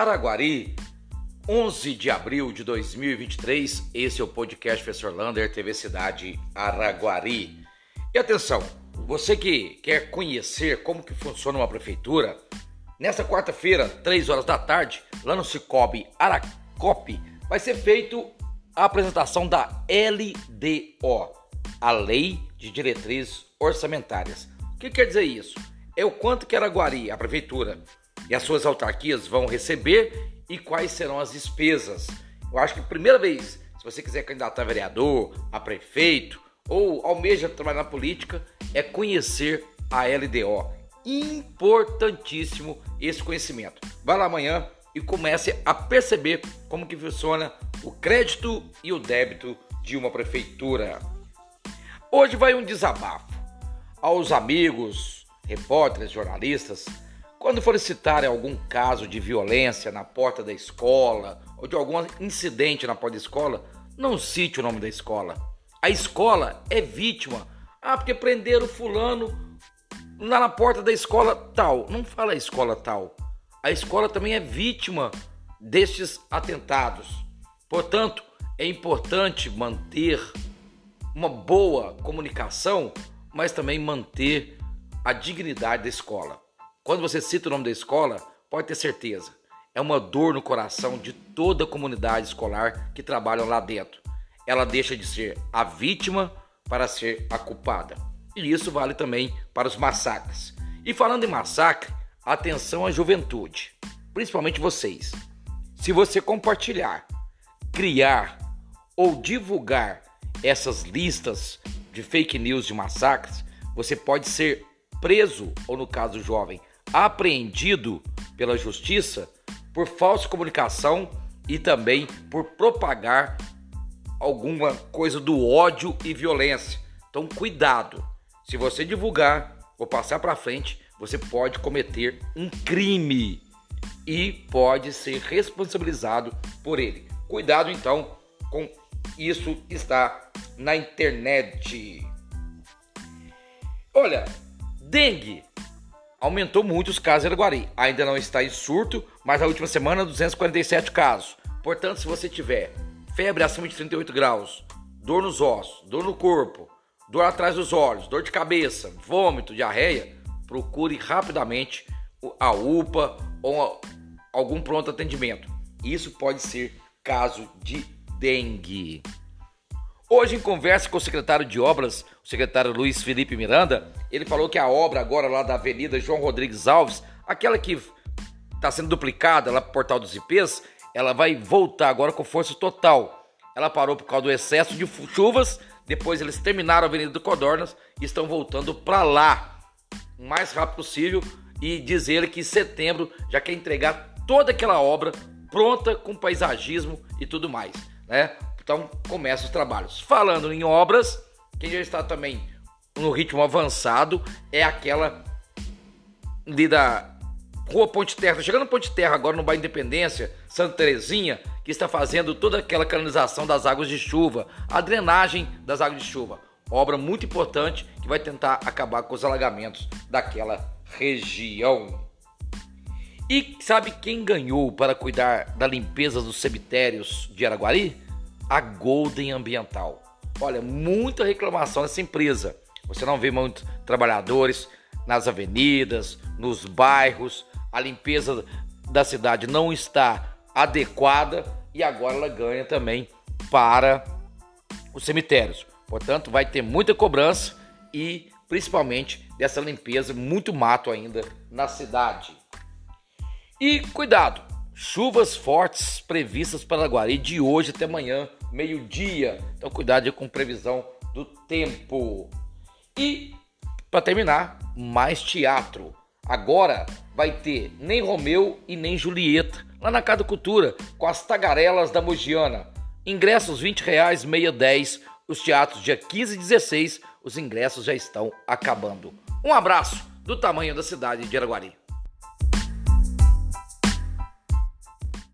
Araguari, 11 de abril de 2023. Esse é o podcast Professor Lander, TV Cidade Araguari. E atenção, você que quer conhecer como que funciona uma prefeitura, nesta quarta-feira, 3 horas da tarde, lá no Cicobi Aracop, vai ser feito a apresentação da LDO, a Lei de Diretrizes Orçamentárias. O que quer dizer isso? É o quanto que Araguari, a prefeitura, e as suas autarquias vão receber e quais serão as despesas. Eu acho que primeira vez, se você quiser candidatar a vereador, a prefeito ou almeja trabalhar na política, é conhecer a LDO. Importantíssimo esse conhecimento. Vá lá amanhã e comece a perceber como que funciona o crédito e o débito de uma prefeitura. Hoje vai um desabafo aos amigos, repórteres, jornalistas quando for citar algum caso de violência na porta da escola ou de algum incidente na porta da escola, não cite o nome da escola. A escola é vítima. Ah, porque prenderam fulano lá na porta da escola tal. Não fala escola tal. A escola também é vítima destes atentados. Portanto, é importante manter uma boa comunicação, mas também manter a dignidade da escola. Quando você cita o nome da escola, pode ter certeza, é uma dor no coração de toda a comunidade escolar que trabalham lá dentro. Ela deixa de ser a vítima para ser a culpada. E isso vale também para os massacres. E falando em massacre, atenção à juventude, principalmente vocês. Se você compartilhar, criar ou divulgar essas listas de fake news de massacres, você pode ser preso, ou no caso jovem, apreendido pela justiça por falsa comunicação e também por propagar alguma coisa do ódio e violência. Então, cuidado. Se você divulgar ou passar para frente, você pode cometer um crime e pode ser responsabilizado por ele. Cuidado então com isso está na internet. Olha, dengue aumentou muito os casos em Araguari. Ainda não está em surto, mas na última semana 247 casos. Portanto, se você tiver febre acima de 38 graus, dor nos ossos, dor no corpo, dor atrás dos olhos, dor de cabeça, vômito, diarreia, procure rapidamente a UPA ou algum pronto atendimento. Isso pode ser caso de dengue. Hoje, em conversa com o secretário de Obras, o secretário Luiz Felipe Miranda, ele falou que a obra agora lá da Avenida João Rodrigues Alves, aquela que está sendo duplicada lá para o Portal dos IPs, ela vai voltar agora com força total. Ela parou por causa do excesso de chuvas, depois eles terminaram a Avenida do Codornas e estão voltando para lá o mais rápido possível e diz ele que em setembro já quer entregar toda aquela obra pronta com paisagismo e tudo mais, né? Então começa os trabalhos. Falando em obras, quem já está também no ritmo avançado é aquela ali da Rua Ponte Terra. Tá chegando Ponte Terra agora no bairro Independência, Santa Terezinha, que está fazendo toda aquela canalização das águas de chuva, a drenagem das águas de chuva. Obra muito importante que vai tentar acabar com os alagamentos daquela região. E sabe quem ganhou para cuidar da limpeza dos cemitérios de Araguari? A Golden Ambiental. Olha, muita reclamação nessa empresa. Você não vê muitos trabalhadores nas avenidas, nos bairros, a limpeza da cidade não está adequada e agora ela ganha também para os cemitérios. Portanto, vai ter muita cobrança e principalmente dessa limpeza, muito mato ainda na cidade. E cuidado, chuvas fortes previstas para Guari de hoje até amanhã meio-dia. Então, cuidado com previsão do tempo. E, para terminar, mais teatro. Agora vai ter nem Romeu e nem Julieta lá na Casa Cultura com as tagarelas da Mogiana. Ingressos 20 reais, meia 10. Os teatros dia 15 e 16, os ingressos já estão acabando. Um abraço do tamanho da cidade de Araguari.